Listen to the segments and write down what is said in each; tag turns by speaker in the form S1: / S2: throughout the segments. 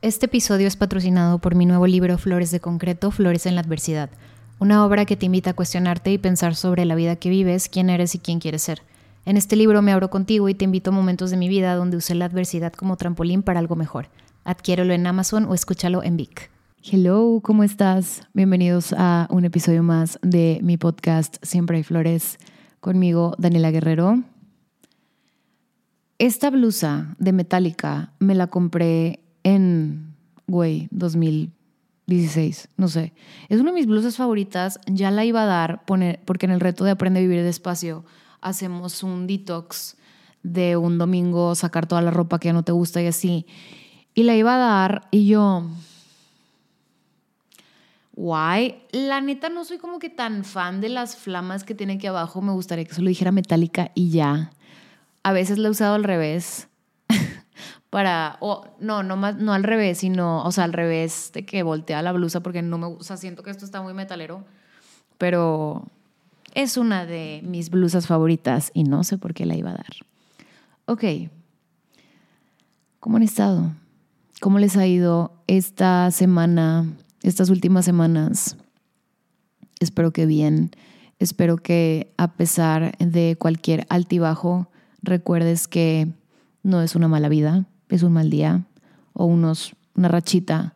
S1: Este episodio es patrocinado por mi nuevo libro Flores de Concreto, Flores en la Adversidad, una obra que te invita a cuestionarte y pensar sobre la vida que vives, quién eres y quién quieres ser. En este libro me abro contigo y te invito a momentos de mi vida donde usé la adversidad como trampolín para algo mejor. Adquiérelo en Amazon o escúchalo en Vic. Hello, ¿cómo estás? Bienvenidos a un episodio más de mi podcast Siempre hay flores. Conmigo, Daniela Guerrero. Esta blusa de Metallica me la compré en, güey, 2016, no sé. Es una de mis blusas favoritas, ya la iba a dar poner, porque en el reto de Aprende a Vivir Despacio hacemos un detox de un domingo, sacar toda la ropa que ya no te gusta y así. Y la iba a dar y yo, guay. La neta no soy como que tan fan de las flamas que tiene aquí abajo. Me gustaría que solo dijera metálica y ya. A veces la he usado al revés para, o no, no, más, no al revés, sino, o sea, al revés de que voltea la blusa porque no me gusta, siento que esto está muy metalero, pero es una de mis blusas favoritas y no sé por qué la iba a dar. Ok, ¿cómo han estado? ¿Cómo les ha ido esta semana, estas últimas semanas? Espero que bien, espero que a pesar de cualquier altibajo, recuerdes que no es una mala vida, es un mal día o unos, una rachita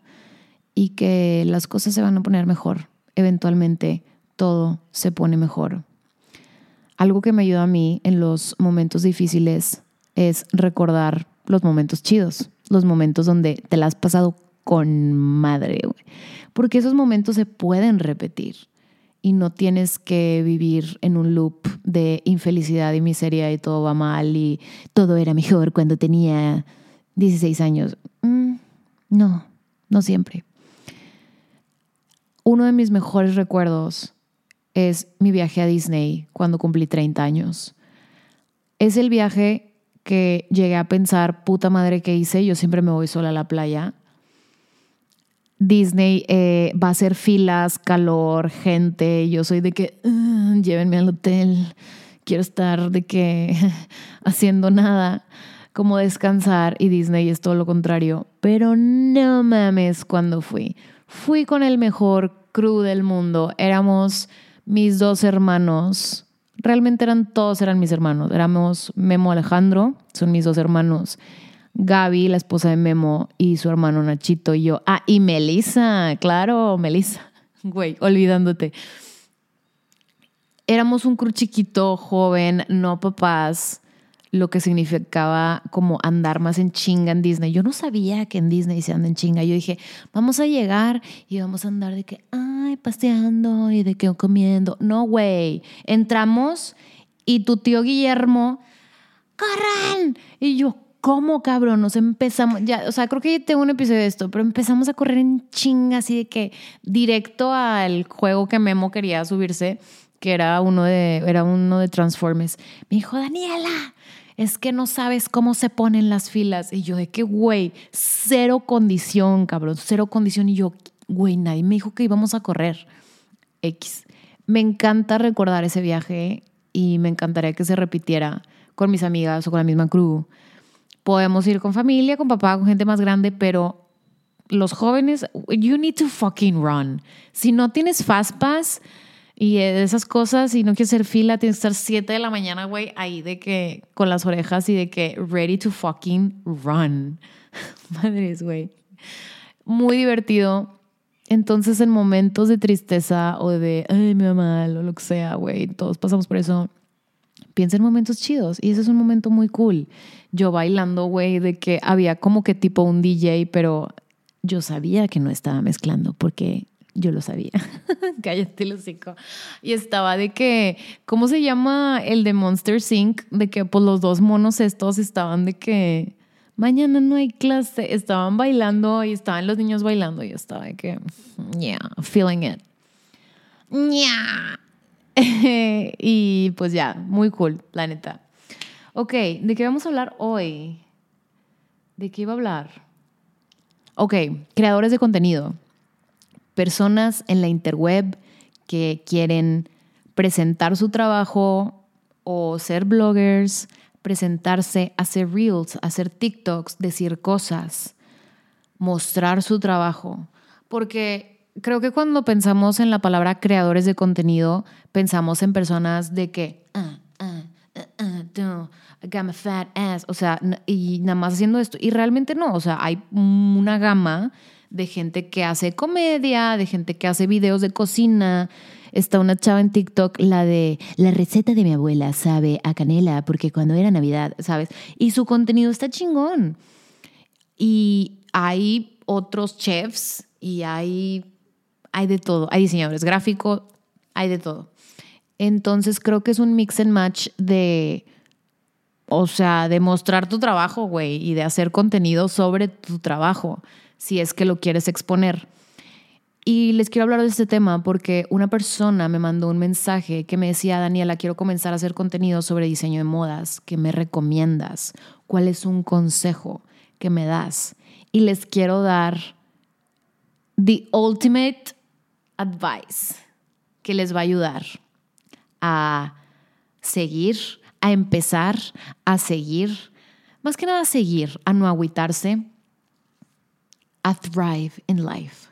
S1: y que las cosas se van a poner mejor. Eventualmente todo se pone mejor. Algo que me ayuda a mí en los momentos difíciles es recordar los momentos chidos, los momentos donde te la has pasado con madre, porque esos momentos se pueden repetir y no tienes que vivir en un loop de infelicidad y miseria y todo va mal y todo era mejor cuando tenía 16 años. Mm, no, no siempre. Uno de mis mejores recuerdos es mi viaje a Disney cuando cumplí 30 años. Es el viaje que llegué a pensar, puta madre que hice, yo siempre me voy sola a la playa. Disney eh, va a ser filas, calor, gente. Yo soy de que ah, llévenme al hotel. Quiero estar de que haciendo nada como descansar y Disney es todo lo contrario. Pero no mames cuando fui. Fui con el mejor crew del mundo. Éramos mis dos hermanos. Realmente eran todos, eran mis hermanos. Éramos Memo Alejandro, son mis dos hermanos. Gaby, la esposa de Memo, y su hermano Nachito y yo. Ah, y Melissa, claro, Melissa. Güey, olvidándote. Éramos un crew chiquito, joven, no papás lo que significaba como andar más en chinga en Disney. Yo no sabía que en Disney se anda en chinga. Yo dije, vamos a llegar y vamos a andar de que, ay, paseando y de que comiendo. No, güey. Entramos y tu tío Guillermo, ¡corran! Y yo, ¿cómo, cabrón? Nos empezamos, ya, o sea, creo que tengo un episodio de esto, pero empezamos a correr en chinga, así de que directo al juego que Memo quería subirse, que era uno de, era uno de Transformers. Me dijo, Daniela, es que no sabes cómo se ponen las filas. Y yo, de qué, güey, cero condición, cabrón, cero condición. Y yo, güey, nadie me dijo que íbamos a correr. X. Me encanta recordar ese viaje y me encantaría que se repitiera con mis amigas o con la misma crew. Podemos ir con familia, con papá, con gente más grande, pero los jóvenes, you need to fucking run. Si no tienes Fast Pass, y de esas cosas, y no quieres hacer fila, tienes que estar 7 de la mañana, güey, ahí de que con las orejas y de que ready to fucking run. Madres, güey. Muy divertido. Entonces, en momentos de tristeza o de, ay, va mal, o lo que sea, güey, todos pasamos por eso. Piensa en momentos chidos y ese es un momento muy cool. Yo bailando, güey, de que había como que tipo un DJ, pero yo sabía que no estaba mezclando porque yo lo sabía. Cállate, Lucico. Y estaba de que, ¿cómo se llama el de Monster Sync? De que pues los dos monos estos estaban de que mañana no hay clase. Estaban bailando y estaban los niños bailando. Y yo estaba de que, yeah, feeling it. Yeah. y pues ya, muy cool, la neta. Ok, ¿de qué vamos a hablar hoy? ¿De qué iba a hablar? Ok, creadores de contenido personas en la interweb que quieren presentar su trabajo o ser bloggers, presentarse, hacer reels, hacer TikToks, decir cosas. mostrar su trabajo. Porque creo que cuando pensamos en la palabra creadores de contenido, pensamos en personas de que, my fat ass, o sea, y nada más haciendo esto. Y realmente no, o sea, hay una gama de gente que hace comedia, de gente que hace videos de cocina. Está una chava en TikTok, la de la receta de mi abuela sabe a canela, porque cuando era Navidad, ¿sabes? Y su contenido está chingón. Y hay otros chefs y hay, hay de todo. Hay diseñadores gráficos, hay de todo. Entonces creo que es un mix and match de, o sea, de mostrar tu trabajo, güey, y de hacer contenido sobre tu trabajo si es que lo quieres exponer. Y les quiero hablar de este tema porque una persona me mandó un mensaje que me decía, Daniela, quiero comenzar a hacer contenido sobre diseño de modas. ¿Qué me recomiendas? ¿Cuál es un consejo que me das? Y les quiero dar the ultimate advice que les va a ayudar a seguir, a empezar, a seguir, más que nada a seguir, a no agüitarse, a thrive in life.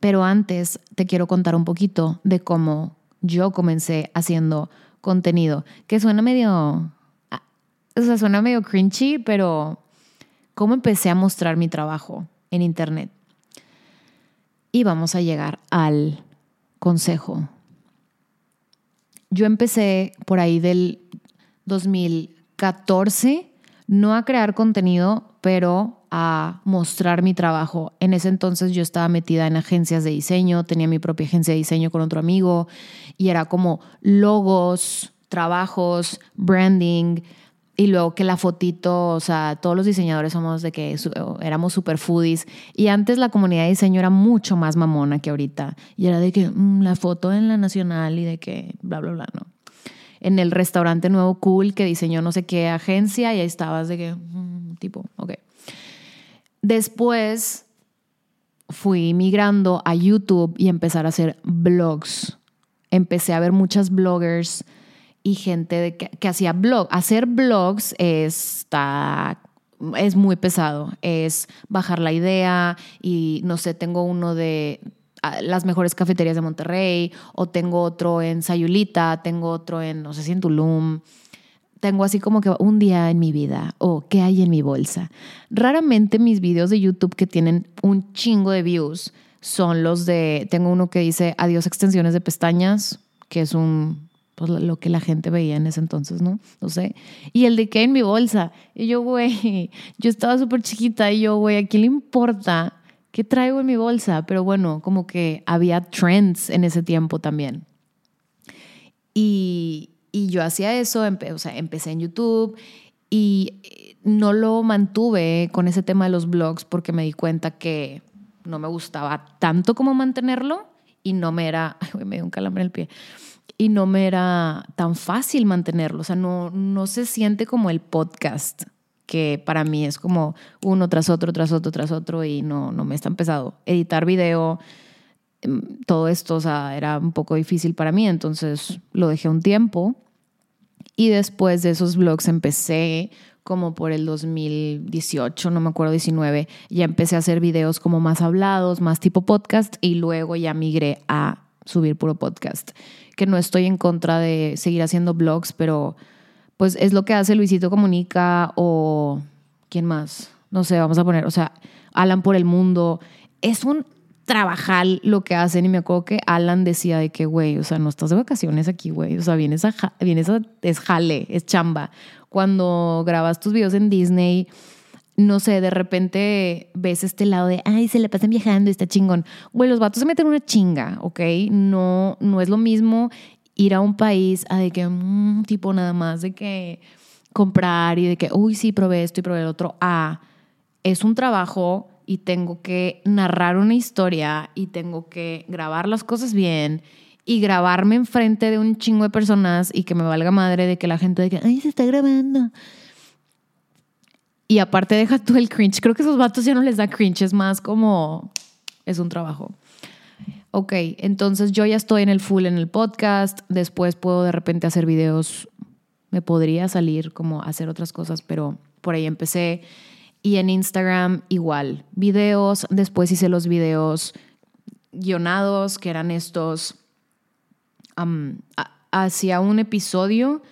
S1: Pero antes te quiero contar un poquito de cómo yo comencé haciendo contenido, que suena medio, ah, o sea, suena medio cringy, pero cómo empecé a mostrar mi trabajo en internet. Y vamos a llegar al consejo. Yo empecé por ahí del 2014, no a crear contenido, pero a mostrar mi trabajo. En ese entonces yo estaba metida en agencias de diseño, tenía mi propia agencia de diseño con otro amigo y era como logos, trabajos, branding y luego que la fotito, o sea, todos los diseñadores somos de que éramos super foodies y antes la comunidad de diseño era mucho más mamona que ahorita y era de que mm, la foto en la nacional y de que bla, bla, bla, ¿no? En el restaurante nuevo cool que diseñó no sé qué agencia y ahí estabas de que, mm, tipo, ok. Después fui migrando a YouTube y empezar a hacer blogs. Empecé a ver muchas bloggers y gente que, hacía blog. Hacer blogs está, es muy pesado. Es bajar la idea y no sé, tengo uno de ah, las mejores cafeterías de Monterrey o tengo otro en Sayulita, tengo otro en, no sé si en Tulum tengo así como que un día en mi vida o qué hay en mi bolsa. Raramente mis videos de YouTube que tienen un chingo de views son los de, tengo uno que dice adiós extensiones de pestañas, que es un, pues lo que la gente veía en ese entonces, ¿no? No sé. Y el de qué en mi bolsa. Y yo, güey, yo estaba súper chiquita y yo, güey, ¿a quién le importa qué traigo en mi bolsa? Pero bueno, como que había trends en ese tiempo también. Y, y yo hacía eso, o sea, empecé en YouTube y eh, no lo mantuve con ese tema de los blogs porque me di cuenta que no me gustaba tanto como mantenerlo y no me era, ay, me dio un calambre en el pie, y no me era tan fácil mantenerlo, o sea, no, no se siente como el podcast, que para mí es como uno tras otro, tras otro, tras otro y no, no me es tan pesado. Editar video, Em, todo esto, o sea, era un poco difícil para mí, entonces lo dejé un tiempo. Y después de esos blogs empecé como por el 2018, no me acuerdo, 19, ya empecé a hacer videos como más hablados, más tipo podcast y luego ya migré a subir puro podcast, que no estoy en contra de seguir haciendo blogs, pero pues es lo que hace Luisito Comunica o quién más, no sé, vamos a poner, o sea, Alan por el mundo. Es un trabajar lo que hacen. Y me acuerdo que Alan decía de que, güey, o sea, no estás de vacaciones aquí, güey. O sea, vienes a, vienes a, es jale, es chamba. Cuando grabas tus videos en Disney, no sé, de repente ves este lado de, ay, se le pasan viajando, está chingón. Güey, los vatos se meten una chinga, ¿ok? No, no es lo mismo ir a un país a de que, mm, tipo nada más de que comprar y de que, uy, sí, probé esto y probé el otro. Ah, es un trabajo y tengo que narrar una historia y tengo que grabar las cosas bien y grabarme enfrente de un chingo de personas y que me valga madre de que la gente diga, ay, se está grabando. Y aparte deja tú el cringe. Creo que esos vatos ya no les da cringe, es más como es un trabajo. Ok, entonces yo ya estoy en el full en el podcast, después puedo de repente hacer videos, me podría salir como hacer otras cosas, pero por ahí empecé Y en Instagram igual, videos, después hice los videos guionados, que eran estos, hacía un episodio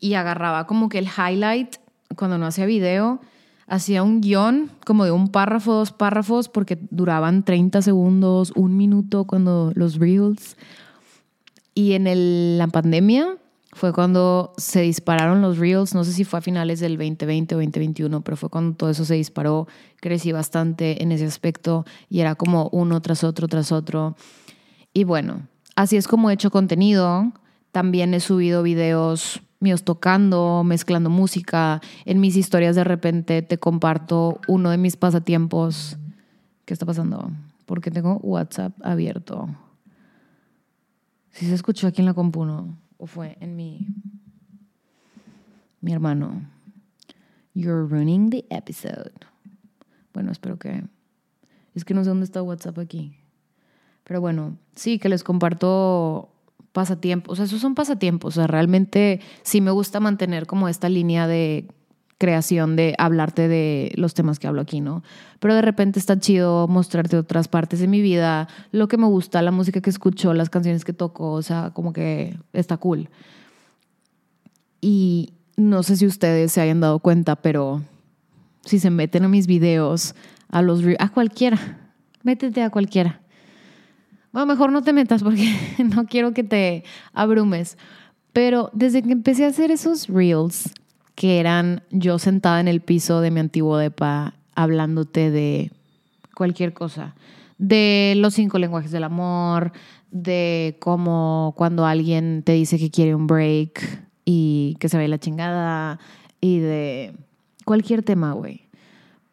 S1: y agarraba como que el highlight cuando no hacía video, hacía un guion como de un párrafo, dos párrafos, porque duraban 30 segundos, un minuto cuando los reels. Y en la pandemia fue cuando se dispararon los reels, no sé si fue a finales del 2020 o 2021, pero fue cuando todo eso se disparó, crecí bastante en ese aspecto y era como uno tras otro, tras otro. Y bueno, así es como he hecho contenido. También he subido videos míos tocando, mezclando música. En mis historias de repente te comparto uno de mis pasatiempos. ¿Qué está pasando? Porque tengo WhatsApp abierto. Si se escuchó aquí en la compu, ¿no? O fue en mi... Mi hermano. You're ruining the episode. Bueno, espero que... Es que no sé dónde está WhatsApp aquí. Pero bueno, sí, que les comparto pasatiempos. O sea, esos son pasatiempos. O sea, realmente sí me gusta mantener como esta línea de creación de hablarte de los temas que hablo aquí, ¿no? Pero de repente está chido mostrarte otras partes de mi vida, lo que me gusta, la música que escucho, las canciones que toco, o sea, como que está cool. Y no sé si ustedes se hayan dado cuenta, pero si se meten a mis videos, a los a cualquiera, métete a cualquiera. Bueno, mejor no te metas porque no quiero que te abrumes. Pero desde que empecé a hacer esos reels, que eran yo sentada en el piso de mi antiguo depa hablándote de cualquier cosa, de los cinco lenguajes del amor, de cómo cuando alguien te dice que quiere un break y que se vaya la chingada y de cualquier tema, güey.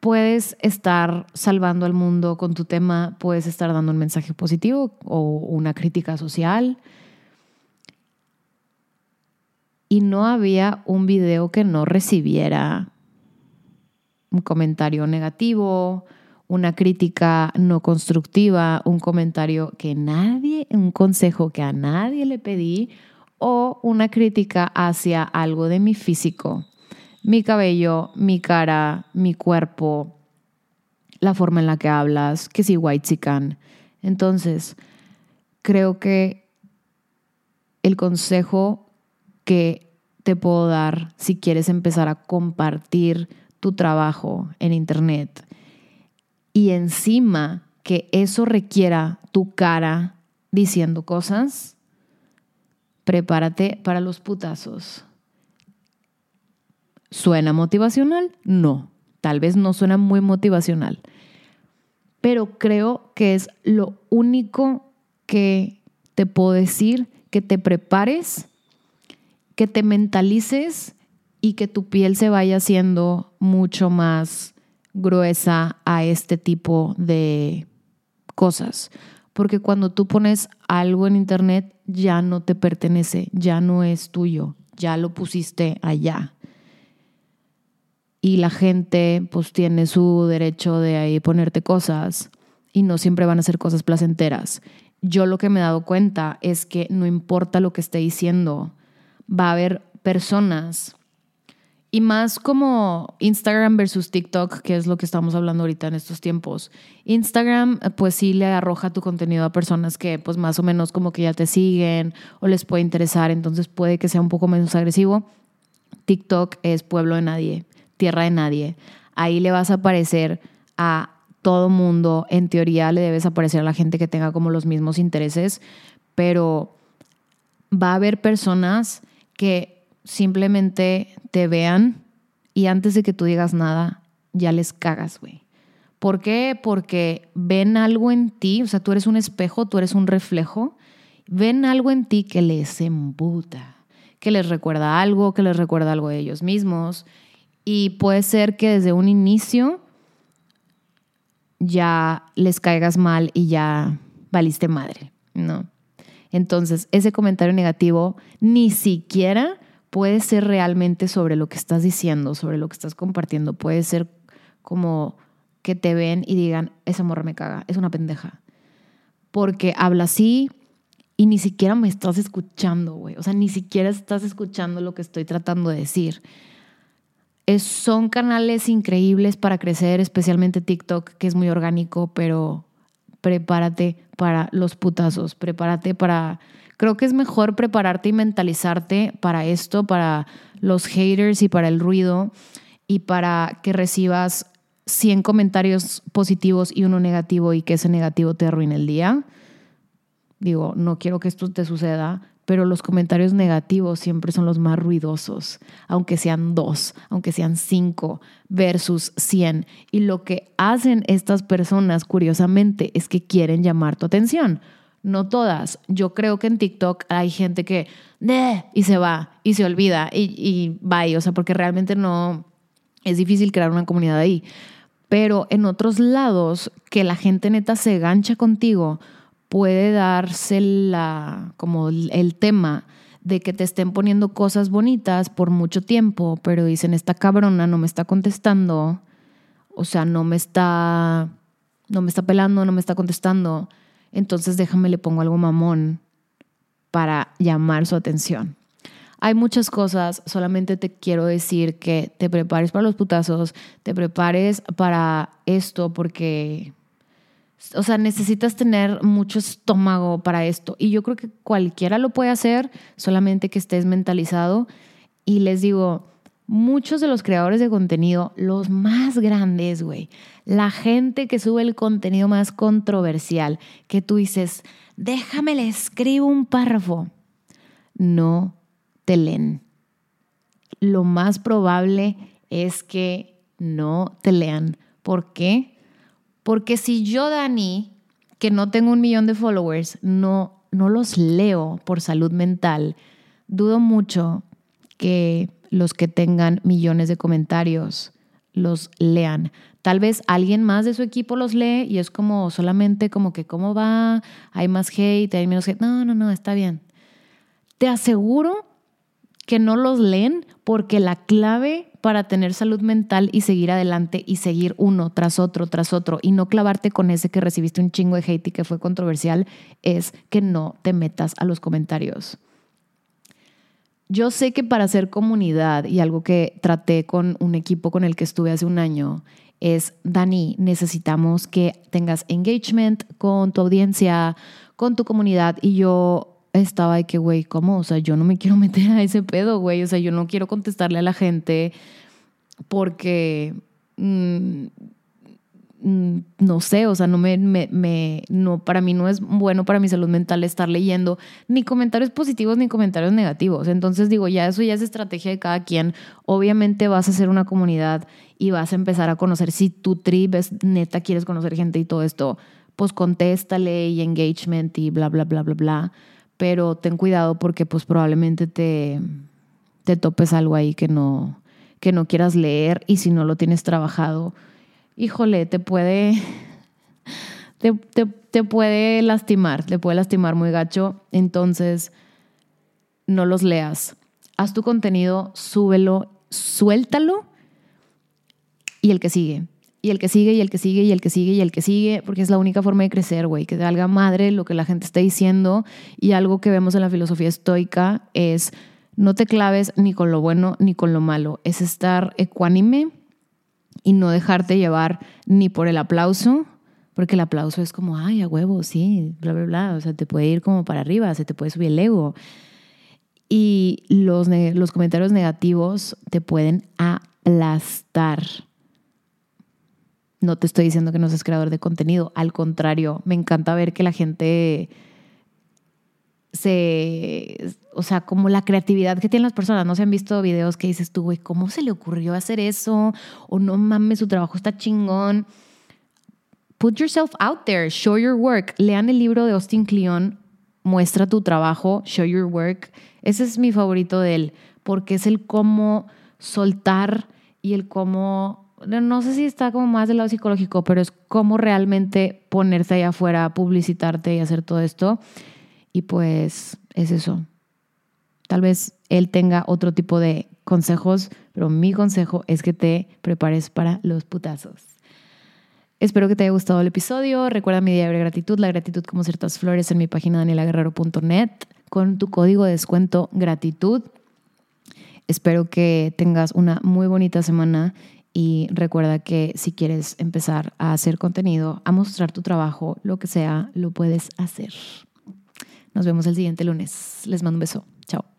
S1: Puedes estar salvando al mundo con tu tema, puedes estar dando un mensaje positivo o una crítica social. Y no había un video que no recibiera un comentario negativo, una crítica no constructiva, un comentario que nadie, un consejo que a nadie le pedí o una crítica hacia algo de mi físico, mi cabello, mi cara, mi cuerpo, la forma en la que hablas, que si white chican. Entonces, creo que el consejo que te puedo dar si quieres empezar a compartir tu trabajo en Internet. Y encima que eso requiera tu cara diciendo cosas, prepárate para los putazos. ¿Suena motivacional? No, tal vez no suena muy motivacional, pero creo que es lo único que te puedo decir, que te prepares que te mentalices y que tu piel se vaya haciendo mucho más gruesa a este tipo de cosas. Porque cuando tú pones algo en internet ya no te pertenece, ya no es tuyo, ya lo pusiste allá. Y la gente pues tiene su derecho de ahí ponerte cosas y no siempre van a ser cosas placenteras. Yo lo que me he dado cuenta es que no importa lo que esté diciendo, va a haber personas y más como Instagram versus TikTok, que es lo que estamos hablando ahorita en estos tiempos. Instagram, pues sí le arroja tu contenido a personas que pues más o menos como que ya te siguen o les puede interesar, entonces puede que sea un poco menos agresivo. TikTok es pueblo de nadie, tierra de nadie. Ahí le vas a aparecer a todo mundo, en teoría le debes aparecer a la gente que tenga como los mismos intereses, pero va a haber personas que simplemente te vean y antes de que tú digas nada, ya les cagas, güey. ¿Por qué? Porque ven algo en ti, o sea, tú eres un espejo, tú eres un reflejo, ven algo en ti que les embuta, que les recuerda algo, que les recuerda algo de ellos mismos. Y puede ser que desde un inicio ya les caigas mal y ya valiste madre, ¿no? Entonces, ese comentario negativo ni siquiera puede ser realmente sobre lo que estás diciendo, sobre lo que estás compartiendo. Puede ser como que te ven y digan, esa morra me caga, es una pendeja. Porque habla así y ni siquiera me estás escuchando, güey. O sea, ni siquiera estás escuchando lo que estoy tratando de decir. Son canales increíbles para crecer, especialmente TikTok, que es muy orgánico, pero prepárate para los putazos, prepárate para... Creo que es mejor prepararte y mentalizarte para esto, para los haters y para el ruido y para que recibas 100 comentarios positivos y uno negativo y que ese negativo te arruine el día. Digo, no quiero que esto te suceda, pero los comentarios negativos siempre son los más ruidosos, aunque sean dos, aunque sean cinco versus cien. Y lo que hacen estas personas, curiosamente, es que quieren llamar tu atención. No todas. Yo creo que en TikTok hay gente que, y se va, y se olvida, y, y bye. O sea, porque realmente no, es difícil crear una comunidad ahí. Pero en otros lados, que la gente neta se gancha contigo, puede darse la, como el tema de que te estén poniendo cosas bonitas por mucho tiempo, pero dicen, esta cabrona no me está contestando, o sea, no me está, no me está pelando, no me está contestando, entonces déjame le pongo algo mamón para llamar su atención. Hay muchas cosas, solamente te quiero decir que te prepares para los putazos, te prepares para esto porque o sea, necesitas tener mucho estómago para esto. Y yo creo que cualquiera lo puede hacer, solamente que estés mentalizado. Y les digo, muchos de los creadores de contenido, los más grandes, güey, la gente que sube el contenido más controversial, que tú dices, déjame le escribo un párrafo, no te leen. Lo más probable es que no te lean. ¿Por qué? Porque si yo, Dani, que no tengo un millón de followers, no, no los leo por salud mental, dudo mucho que los que tengan millones de comentarios los lean. Tal vez alguien más de su equipo los lee y es como solamente como que cómo va, hay más hate, hay menos hate. No, no, no, está bien. Te aseguro que no los leen porque la clave para tener salud mental y seguir adelante y seguir uno tras otro, tras otro y no clavarte con ese que recibiste un chingo de hate y que fue controversial es que no te metas a los comentarios. Yo sé que para hacer comunidad y algo que traté con un equipo con el que estuve hace un año es, Dani, necesitamos que tengas engagement con tu audiencia, con tu comunidad y yo estaba de que, güey, ¿cómo? O sea, yo no me quiero meter a ese pedo, güey. O sea, yo no quiero contestarle a la gente porque mm, mm, no sé, o sea, no me, me, no, para mí no es bueno para mi salud mental estar leyendo ni comentarios positivos ni comentarios negativos. Entonces digo, ya eso ya es estrategia de cada quien. Obviamente vas a hacer una comunidad y vas a empezar a conocer si tu trip es neta, quieres conocer gente y todo esto, pues contéstale y engagement y bla, bla, bla, bla, bla pero ten cuidado porque pues probablemente te, te topes algo ahí que no, que no quieras leer y si no lo tienes trabajado, híjole, te puede, te, te puede lastimar, te puede lastimar muy gacho, entonces no los leas. Haz tu contenido, súbelo, suéltalo y el que sigue y el que sigue y el que sigue y el que sigue y el que sigue, porque es la única forma de crecer, güey, que valga madre lo que la gente está diciendo. Y algo que vemos en la filosofía estoica es no te claves ni con lo bueno ni con lo malo, es estar ecuánime y no dejarte llevar ni por el aplauso, porque el aplauso es como, ay, a huevo, sí, bla, bla, bla, o sea, te puede ir como para arriba, se te puede subir el ego. Y los, los comentarios negativos te pueden aplastar no te estoy diciendo que no seas creador de contenido, al contrario, me encanta ver que la gente se, o sea, como la creatividad que tienen las personas, no se han visto videos que dices tú, güey, ¿cómo se le ocurrió hacer eso? O no mames, su trabajo está chingón. Put yourself out there, show your work. Lean el libro de Austin Kleon, muestra tu trabajo, show your work. Ese es mi favorito de él, porque es el cómo soltar y el cómo no sé si está como más del lado psicológico, pero es cómo realmente ponerse allá afuera, publicitarte y hacer todo esto. Y pues es eso. Tal vez él tenga otro tipo de consejos, pero mi consejo es que te prepares para los putazos. Espero que te haya gustado el episodio. Recuerda mi diario de gratitud, la gratitud como ciertas flores en mi página danielaguerrero.net con tu código de descuento gratitud Espero que tengas una muy bonita semana y recuerda que si quieres empezar a hacer contenido, a mostrar tu trabajo, lo que sea, lo puedes hacer. Nos vemos el siguiente lunes. Les mando un beso. Chao.